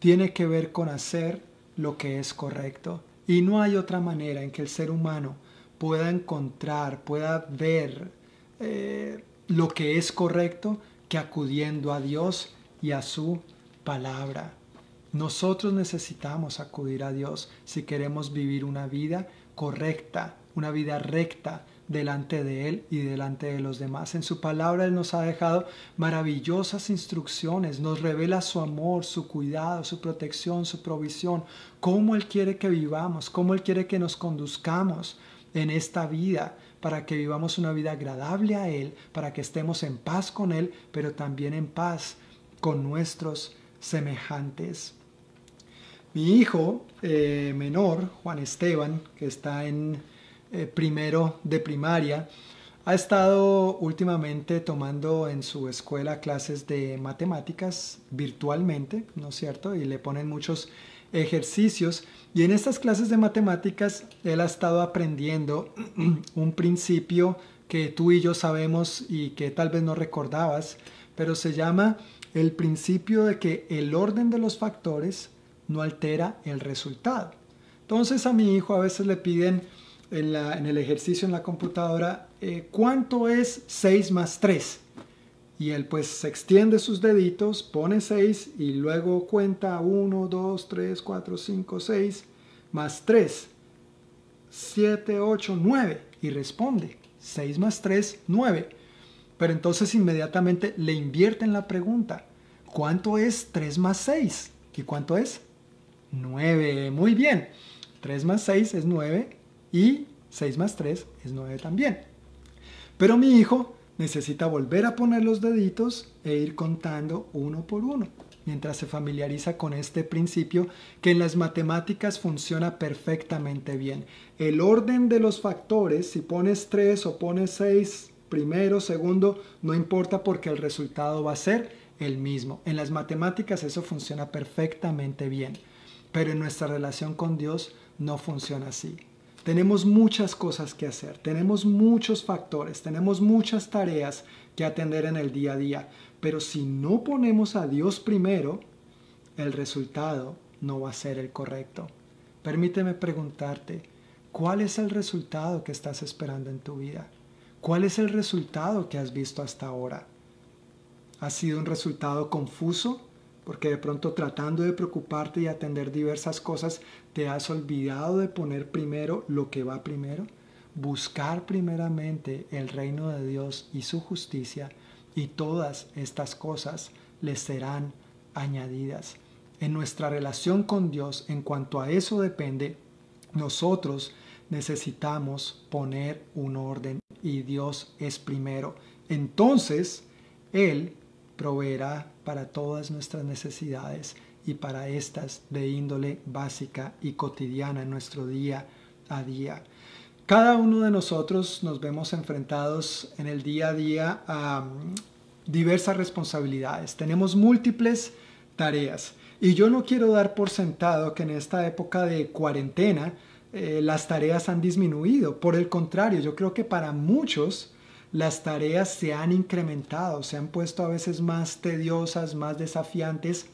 tiene que ver con hacer lo que es correcto. Y no hay otra manera en que el ser humano pueda encontrar, pueda ver eh, lo que es correcto que acudiendo a Dios y a su palabra. Nosotros necesitamos acudir a Dios si queremos vivir una vida correcta, una vida recta delante de Él y delante de los demás. En su palabra Él nos ha dejado maravillosas instrucciones, nos revela su amor, su cuidado, su protección, su provisión, cómo Él quiere que vivamos, cómo Él quiere que nos conduzcamos en esta vida para que vivamos una vida agradable a Él, para que estemos en paz con Él, pero también en paz con nuestros semejantes. Mi hijo eh, menor, Juan Esteban, que está en eh, primero de primaria, ha estado últimamente tomando en su escuela clases de matemáticas virtualmente, ¿no es cierto? Y le ponen muchos ejercicios y en estas clases de matemáticas él ha estado aprendiendo <clears throat> un principio que tú y yo sabemos y que tal vez no recordabas, pero se llama el principio de que el orden de los factores no altera el resultado. Entonces a mi hijo a veces le piden en, el ejercicio en la computadora eh, cuánto es 6 más 3 y él pues se extiende sus deditos, pone 6 y luego cuenta 1, 2, 3, 4, 5, 6, más 3, 7, 8, 9 y responde 6 más 3, 9. Pero entonces inmediatamente le invierte en la pregunta, ¿cuánto es 3 más 6? ¿Y cuánto es? 9. Muy bien. 3 más 6 es 9 y 6 más 3 es 9 también. Pero mi hijo necesita volver a poner los deditos e ir contando uno por uno, mientras se familiariza con este principio que en las matemáticas funciona perfectamente bien. El orden de los factores, si pones 3 o pones 6, primero, segundo, no importa porque el resultado va a ser el mismo. En las matemáticas eso funciona perfectamente bien, pero en nuestra relación con Dios no funciona así. Tenemos muchas cosas que hacer, tenemos muchos factores, tenemos muchas tareas que atender en el día a día, pero si no ponemos a Dios primero, el resultado no va a ser el correcto. Permíteme preguntarte, ¿cuál es el resultado que estás esperando en tu vida? ¿Cuál es el resultado que has visto hasta ahora? ¿Ha sido un resultado confuso? Porque de pronto tratando de preocuparte y atender diversas cosas, te has olvidado de poner primero lo que va primero. Buscar primeramente el reino de Dios y su justicia y todas estas cosas les serán añadidas. En nuestra relación con Dios, en cuanto a eso depende, nosotros necesitamos poner un orden y Dios es primero. Entonces, Él proveerá para todas nuestras necesidades y para estas de índole básica y cotidiana en nuestro día a día. Cada uno de nosotros nos vemos enfrentados en el día a día a mm, diversas responsabilidades. Tenemos múltiples tareas y yo no quiero dar por sentado que en esta época de cuarentena eh, las tareas han disminuido. Por el contrario, yo creo que para muchos las tareas se han incrementado, se han puesto a veces más tediosas, más desafiantes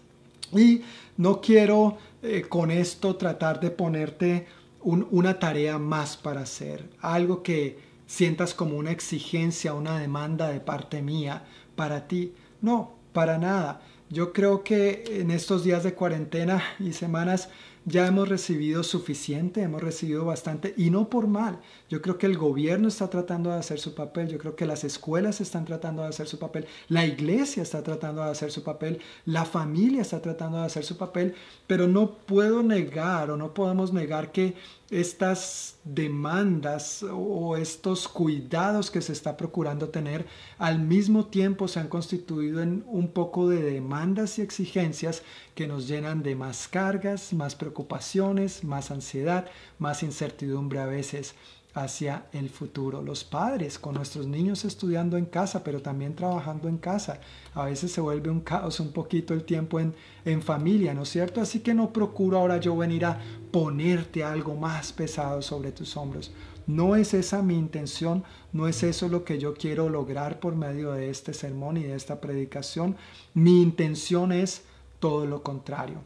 y no quiero eh, con esto tratar de ponerte una tarea más para hacer, algo que sientas como una exigencia, una demanda de parte mía para ti. No, para nada. Yo creo que en estos días de cuarentena y semanas ya hemos recibido suficiente, hemos recibido bastante y no por mal. Yo creo que el gobierno está tratando de hacer su papel, yo creo que las escuelas están tratando de hacer su papel, la iglesia está tratando de hacer su papel, la familia está tratando de hacer su papel, pero no puedo negar o no podemos negar que estas demandas o estos cuidados que se está procurando tener al mismo tiempo se han constituido en un poco de demandas y exigencias que nos llenan de más cargas, más preocupaciones, más ansiedad, más incertidumbre a veces. Hacia el futuro. Los padres con nuestros niños estudiando en casa, pero también trabajando en casa. A veces se vuelve un caos un poquito el tiempo en, en familia, ¿no es cierto? Así que no procuro ahora yo venir a ponerte algo más pesado sobre tus hombros. No es esa mi intención, no es eso lo que yo quiero lograr por medio de este sermón y de esta predicación. Mi intención es todo lo contrario.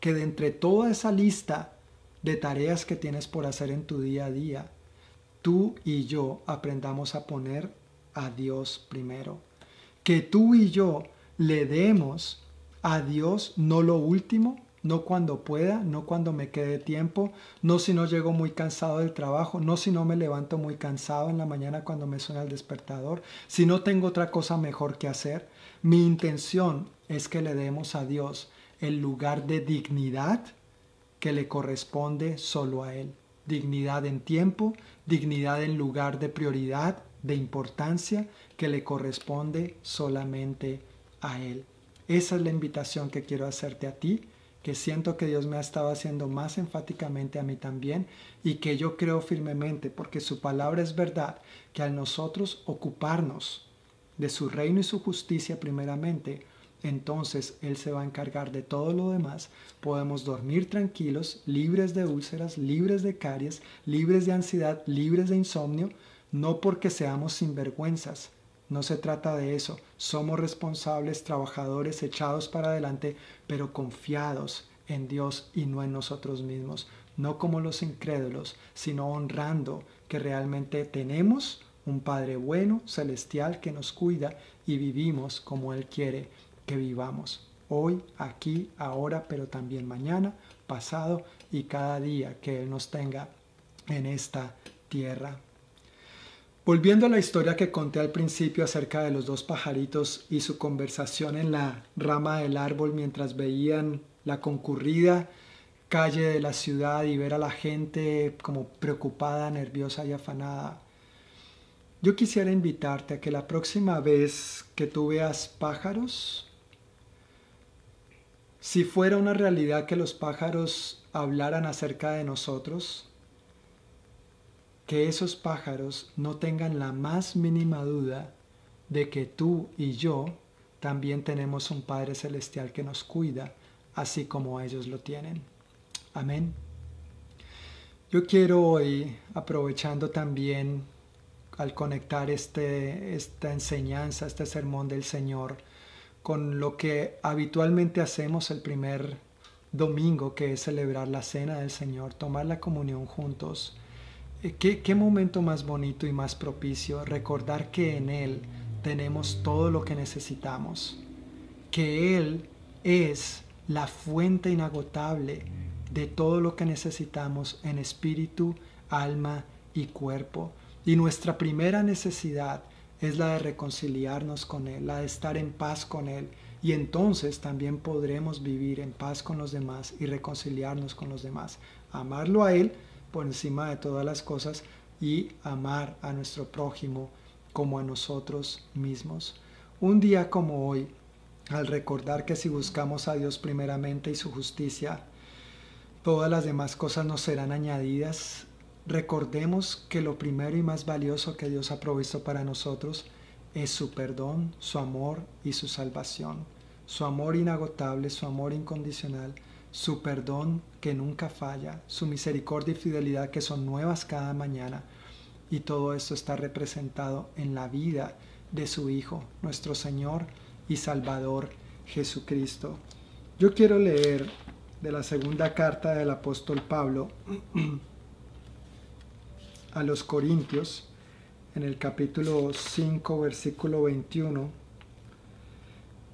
Que de entre toda esa lista de tareas que tienes por hacer en tu día a día, tú y yo aprendamos a poner a Dios primero. Que tú y yo le demos a Dios no lo último, no cuando pueda, no cuando me quede tiempo, no si no llego muy cansado del trabajo, no si no me levanto muy cansado en la mañana cuando me suena el despertador, si no tengo otra cosa mejor que hacer. Mi intención es que le demos a Dios el lugar de dignidad que le corresponde solo a Él. Dignidad en tiempo, dignidad en lugar de prioridad, de importancia que le corresponde solamente a Él. Esa es la invitación que quiero hacerte a ti, que siento que Dios me ha estado haciendo más enfáticamente a mí también y que yo creo firmemente, porque su palabra es verdad, que al nosotros ocuparnos de su reino y su justicia primeramente, entonces Él se va a encargar de todo lo demás. Podemos dormir tranquilos, libres de úlceras, libres de caries, libres de ansiedad, libres de insomnio, no porque seamos sinvergüenzas. No se trata de eso. Somos responsables, trabajadores, echados para adelante, pero confiados en Dios y no en nosotros mismos. No como los incrédulos, sino honrando que realmente tenemos un Padre bueno, celestial, que nos cuida y vivimos como Él quiere que vivamos hoy, aquí, ahora, pero también mañana, pasado y cada día que Él nos tenga en esta tierra. Volviendo a la historia que conté al principio acerca de los dos pajaritos y su conversación en la rama del árbol mientras veían la concurrida calle de la ciudad y ver a la gente como preocupada, nerviosa y afanada. Yo quisiera invitarte a que la próxima vez que tú veas pájaros, si fuera una realidad que los pájaros hablaran acerca de nosotros, que esos pájaros no tengan la más mínima duda de que tú y yo también tenemos un Padre Celestial que nos cuida, así como ellos lo tienen. Amén. Yo quiero hoy, aprovechando también al conectar este, esta enseñanza, este sermón del Señor, con lo que habitualmente hacemos el primer domingo, que es celebrar la cena del Señor, tomar la comunión juntos. Eh, ¿Qué, qué momento más bonito y más propicio recordar que en Él tenemos todo lo que necesitamos, que Él es la fuente inagotable de todo lo que necesitamos en espíritu, alma y cuerpo. Y nuestra primera necesidad es la de reconciliarnos con Él, la de estar en paz con Él. Y entonces también podremos vivir en paz con los demás y reconciliarnos con los demás. Amarlo a Él por encima de todas las cosas y amar a nuestro prójimo como a nosotros mismos. Un día como hoy, al recordar que si buscamos a Dios primeramente y su justicia, todas las demás cosas nos serán añadidas, Recordemos que lo primero y más valioso que Dios ha provisto para nosotros es su perdón, su amor y su salvación. Su amor inagotable, su amor incondicional, su perdón que nunca falla, su misericordia y fidelidad que son nuevas cada mañana. Y todo esto está representado en la vida de su Hijo, nuestro Señor y Salvador Jesucristo. Yo quiero leer de la segunda carta del apóstol Pablo <clears throat> a los Corintios, en el capítulo 5, versículo 21,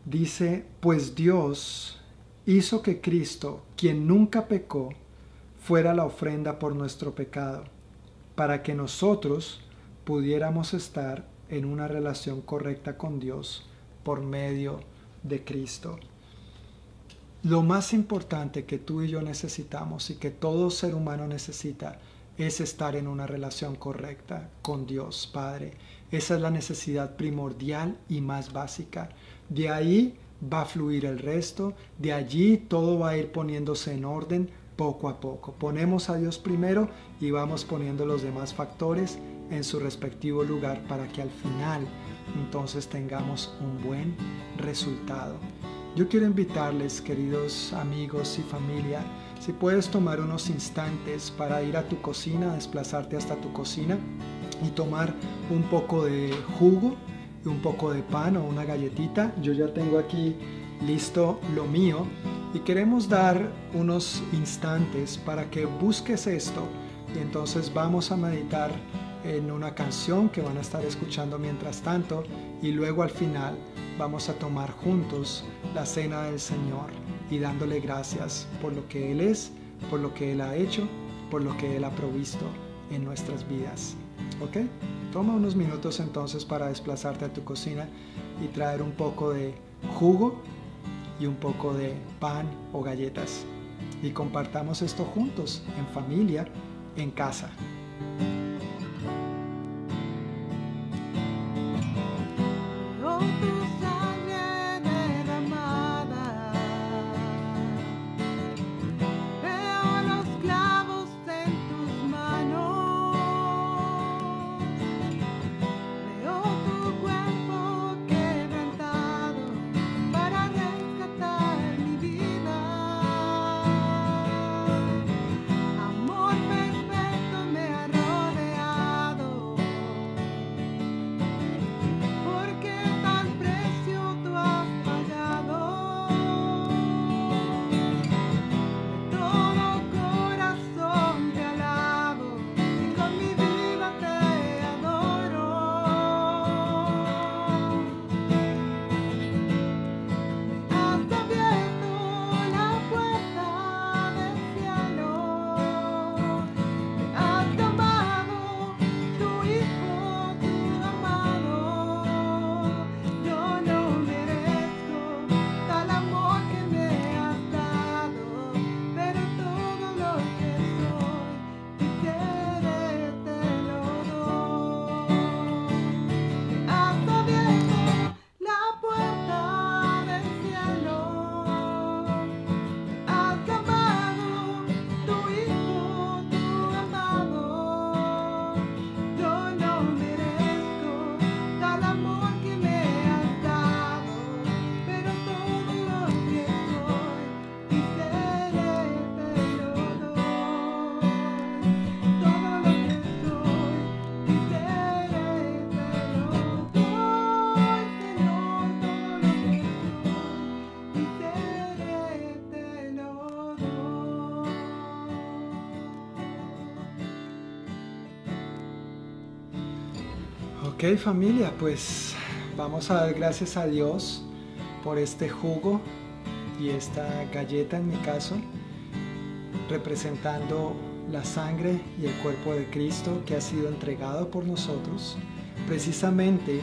dice, pues Dios hizo que Cristo, quien nunca pecó, fuera la ofrenda por nuestro pecado, para que nosotros pudiéramos estar en una relación correcta con Dios por medio de Cristo. Lo más importante que tú y yo necesitamos y que todo ser humano necesita es estar en una relación correcta con Dios Padre. Esa es la necesidad primordial y más básica. De ahí va a fluir el resto, de allí todo va a ir poniéndose en orden poco a poco. Ponemos a Dios primero y vamos poniendo los demás factores en su respectivo lugar para que al final entonces tengamos un buen resultado. Yo quiero invitarles, queridos amigos y familia, si puedes tomar unos instantes para ir a tu cocina, desplazarte hasta tu cocina y tomar un poco de jugo, un poco de pan o una galletita. Yo ya tengo aquí listo lo mío. Y queremos dar unos instantes para que busques esto. Y entonces vamos a meditar en una canción que van a estar escuchando mientras tanto. Y luego al final vamos a tomar juntos la cena del Señor y dándole gracias por lo que Él es, por lo que Él ha hecho, por lo que Él ha provisto en nuestras vidas. ¿Ok? Toma unos minutos entonces para desplazarte a tu cocina y traer un poco de jugo y un poco de pan o galletas. Y compartamos esto juntos, en familia, en casa. Ok familia, pues vamos a dar gracias a Dios por este jugo y esta galleta en mi caso, representando la sangre y el cuerpo de Cristo que ha sido entregado por nosotros. Precisamente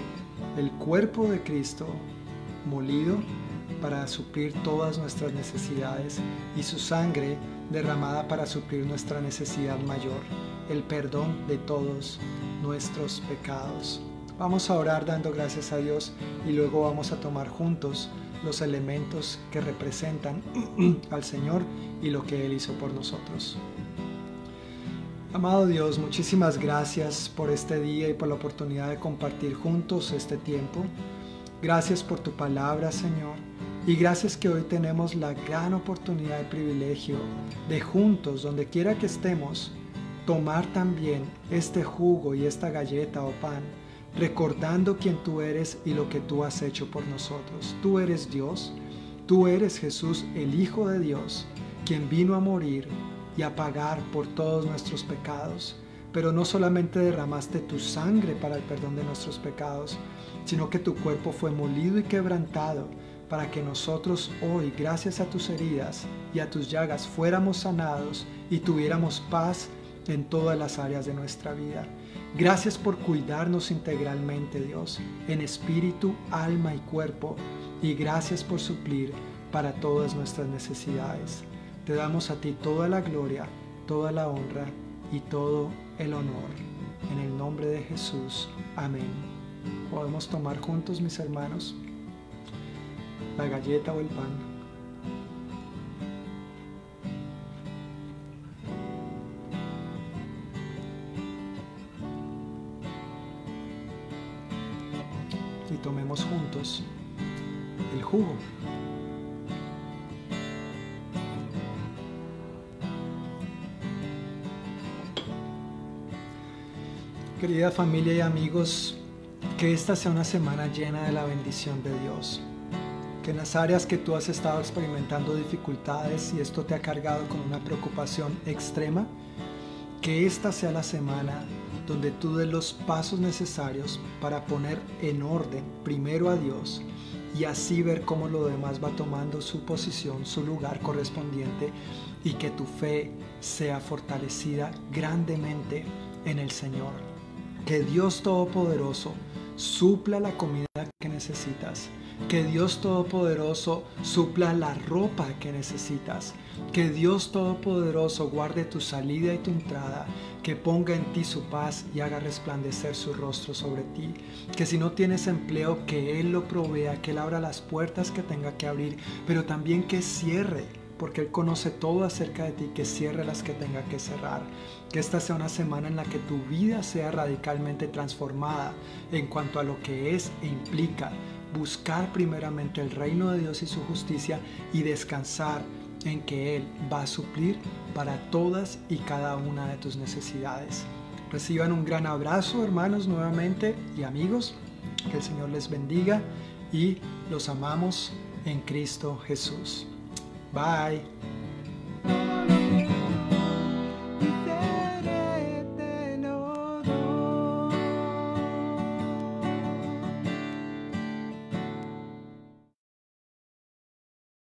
el cuerpo de Cristo molido para suplir todas nuestras necesidades y su sangre derramada para suplir nuestra necesidad mayor, el perdón de todos nuestros pecados. Vamos a orar dando gracias a Dios y luego vamos a tomar juntos los elementos que representan <clears throat> al Señor y lo que Él hizo por nosotros. Amado Dios, muchísimas gracias por este día y por la oportunidad de compartir juntos este tiempo. Gracias por tu palabra, Señor. Y gracias que hoy tenemos la gran oportunidad y privilegio de juntos, donde quiera que estemos, tomar también este jugo y esta galleta o pan, recordando quién tú eres y lo que tú has hecho por nosotros. Tú eres Dios, tú eres Jesús, el Hijo de Dios, quien vino a morir y a pagar por todos nuestros pecados. Pero no solamente derramaste tu sangre para el perdón de nuestros pecados, sino que tu cuerpo fue molido y quebrantado para que nosotros hoy, gracias a tus heridas y a tus llagas, fuéramos sanados y tuviéramos paz en todas las áreas de nuestra vida. Gracias por cuidarnos integralmente, Dios, en espíritu, alma y cuerpo, y gracias por suplir para todas nuestras necesidades. Te damos a ti toda la gloria, toda la honra y todo el honor. En el nombre de Jesús. Amén. Podemos tomar juntos, mis hermanos, la galleta o el pan. Tomemos juntos el jugo. Querida familia y amigos, que esta sea una semana llena de la bendición de Dios. Que en las áreas que tú has estado experimentando dificultades y esto te ha cargado con una preocupación extrema, que esta sea la semana donde tú des los pasos necesarios para poner en orden primero a Dios y así ver cómo lo demás va tomando su posición, su lugar correspondiente y que tu fe sea fortalecida grandemente en el Señor. Que Dios Todopoderoso supla la comida Que Dios Todopoderoso supla la ropa que necesitas. Que Dios Todopoderoso guarde tu salida y tu entrada. Que ponga en ti su paz y haga resplandecer su rostro sobre ti. Que si no tienes empleo, que Él lo provea, que Él abra las puertas que tenga que abrir, pero también que cierre porque Él conoce todo acerca de ti, que cierre las que tenga que cerrar. Que esta sea una semana en la que tu vida sea radicalmente transformada en cuanto a lo que es e implica buscar primeramente el reino de Dios y su justicia y descansar en que Él va a suplir para todas y cada una de tus necesidades. Reciban un gran abrazo hermanos nuevamente y amigos. Que el Señor les bendiga y los amamos en Cristo Jesús. Bye.